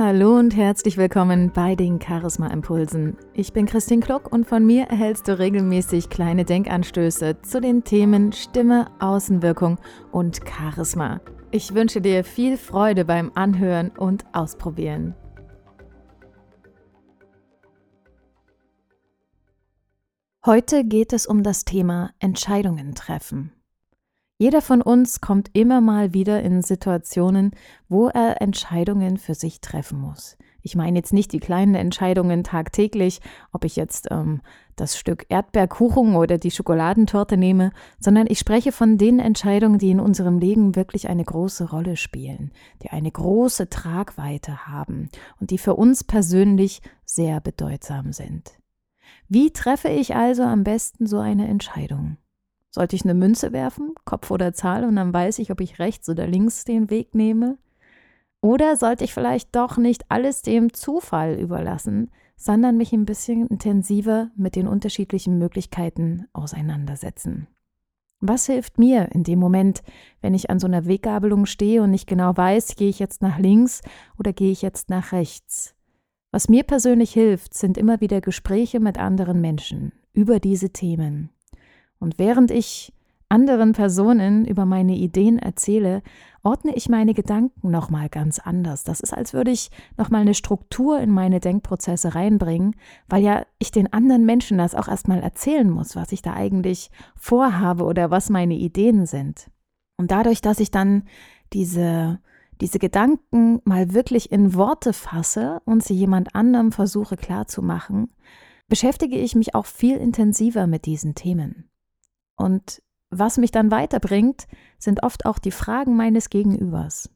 Hallo und herzlich willkommen bei den Charisma Impulsen. Ich bin Christine Kluck und von mir erhältst du regelmäßig kleine Denkanstöße zu den Themen Stimme, Außenwirkung und Charisma. Ich wünsche dir viel Freude beim Anhören und Ausprobieren. Heute geht es um das Thema Entscheidungen treffen. Jeder von uns kommt immer mal wieder in Situationen, wo er Entscheidungen für sich treffen muss. Ich meine jetzt nicht die kleinen Entscheidungen tagtäglich, ob ich jetzt ähm, das Stück Erdbeerkuchen oder die Schokoladentorte nehme, sondern ich spreche von den Entscheidungen, die in unserem Leben wirklich eine große Rolle spielen, die eine große Tragweite haben und die für uns persönlich sehr bedeutsam sind. Wie treffe ich also am besten so eine Entscheidung? Sollte ich eine Münze werfen, Kopf oder Zahl, und dann weiß ich, ob ich rechts oder links den Weg nehme? Oder sollte ich vielleicht doch nicht alles dem Zufall überlassen, sondern mich ein bisschen intensiver mit den unterschiedlichen Möglichkeiten auseinandersetzen? Was hilft mir in dem Moment, wenn ich an so einer Weggabelung stehe und nicht genau weiß, gehe ich jetzt nach links oder gehe ich jetzt nach rechts? Was mir persönlich hilft, sind immer wieder Gespräche mit anderen Menschen über diese Themen. Und während ich anderen Personen über meine Ideen erzähle, ordne ich meine Gedanken nochmal ganz anders. Das ist, als würde ich nochmal eine Struktur in meine Denkprozesse reinbringen, weil ja ich den anderen Menschen das auch erstmal erzählen muss, was ich da eigentlich vorhabe oder was meine Ideen sind. Und dadurch, dass ich dann diese, diese Gedanken mal wirklich in Worte fasse und sie jemand anderem versuche klarzumachen, beschäftige ich mich auch viel intensiver mit diesen Themen. Und was mich dann weiterbringt, sind oft auch die Fragen meines Gegenübers.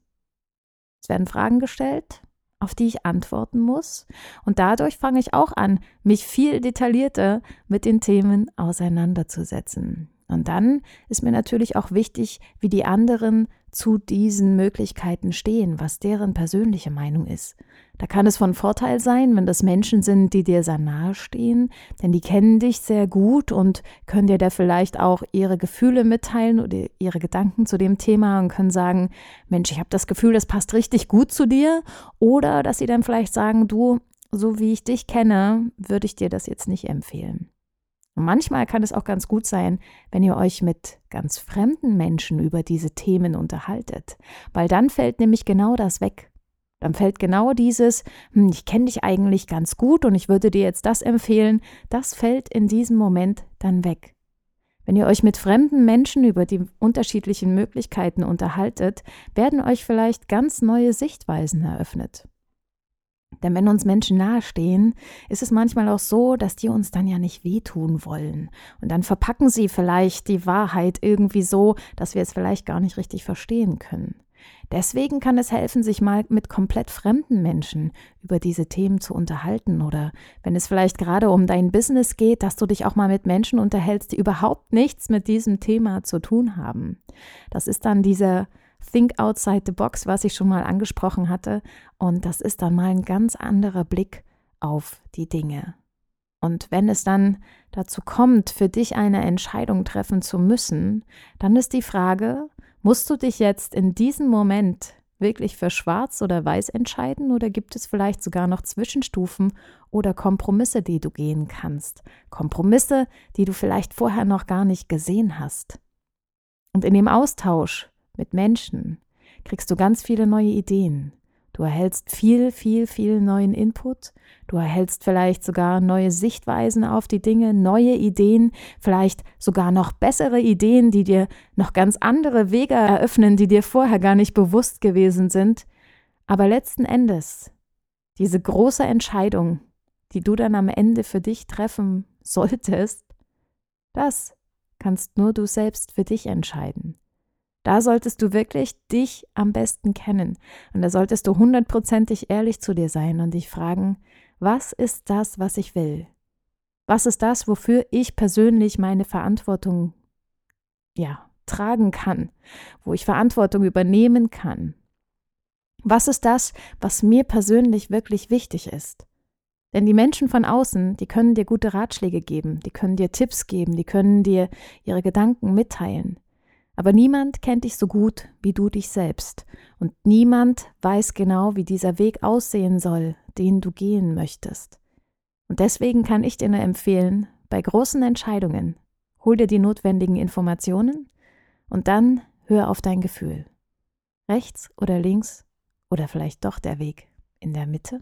Es werden Fragen gestellt, auf die ich antworten muss. Und dadurch fange ich auch an, mich viel detaillierter mit den Themen auseinanderzusetzen. Und dann ist mir natürlich auch wichtig, wie die anderen zu diesen Möglichkeiten stehen, was deren persönliche Meinung ist. Da kann es von Vorteil sein, wenn das Menschen sind, die dir sehr nahe stehen, denn die kennen dich sehr gut und können dir da vielleicht auch ihre Gefühle mitteilen oder ihre Gedanken zu dem Thema und können sagen, Mensch, ich habe das Gefühl, das passt richtig gut zu dir. Oder dass sie dann vielleicht sagen, du, so wie ich dich kenne, würde ich dir das jetzt nicht empfehlen. Und manchmal kann es auch ganz gut sein, wenn ihr euch mit ganz fremden Menschen über diese Themen unterhaltet, weil dann fällt nämlich genau das weg. Dann fällt genau dieses, hm, ich kenne dich eigentlich ganz gut und ich würde dir jetzt das empfehlen, das fällt in diesem Moment dann weg. Wenn ihr euch mit fremden Menschen über die unterschiedlichen Möglichkeiten unterhaltet, werden euch vielleicht ganz neue Sichtweisen eröffnet. Denn wenn uns Menschen nahestehen, ist es manchmal auch so, dass die uns dann ja nicht wehtun wollen. Und dann verpacken sie vielleicht die Wahrheit irgendwie so, dass wir es vielleicht gar nicht richtig verstehen können. Deswegen kann es helfen, sich mal mit komplett fremden Menschen über diese Themen zu unterhalten oder wenn es vielleicht gerade um dein Business geht, dass du dich auch mal mit Menschen unterhältst, die überhaupt nichts mit diesem Thema zu tun haben. Das ist dann dieser Think outside the box, was ich schon mal angesprochen hatte. Und das ist dann mal ein ganz anderer Blick auf die Dinge. Und wenn es dann dazu kommt, für dich eine Entscheidung treffen zu müssen, dann ist die Frage, musst du dich jetzt in diesem Moment wirklich für schwarz oder weiß entscheiden oder gibt es vielleicht sogar noch Zwischenstufen oder Kompromisse, die du gehen kannst? Kompromisse, die du vielleicht vorher noch gar nicht gesehen hast. Und in dem Austausch mit Menschen kriegst du ganz viele neue Ideen. Du erhältst viel, viel, viel neuen Input. Du erhältst vielleicht sogar neue Sichtweisen auf die Dinge, neue Ideen, vielleicht sogar noch bessere Ideen, die dir noch ganz andere Wege eröffnen, die dir vorher gar nicht bewusst gewesen sind. Aber letzten Endes, diese große Entscheidung, die du dann am Ende für dich treffen solltest, das kannst nur du selbst für dich entscheiden. Da solltest du wirklich dich am besten kennen. Und da solltest du hundertprozentig ehrlich zu dir sein und dich fragen, was ist das, was ich will? Was ist das, wofür ich persönlich meine Verantwortung, ja, tragen kann, wo ich Verantwortung übernehmen kann? Was ist das, was mir persönlich wirklich wichtig ist? Denn die Menschen von außen, die können dir gute Ratschläge geben, die können dir Tipps geben, die können dir ihre Gedanken mitteilen. Aber niemand kennt dich so gut wie du dich selbst. Und niemand weiß genau, wie dieser Weg aussehen soll, den du gehen möchtest. Und deswegen kann ich dir nur empfehlen, bei großen Entscheidungen, hol dir die notwendigen Informationen und dann hör auf dein Gefühl. Rechts oder links oder vielleicht doch der Weg in der Mitte?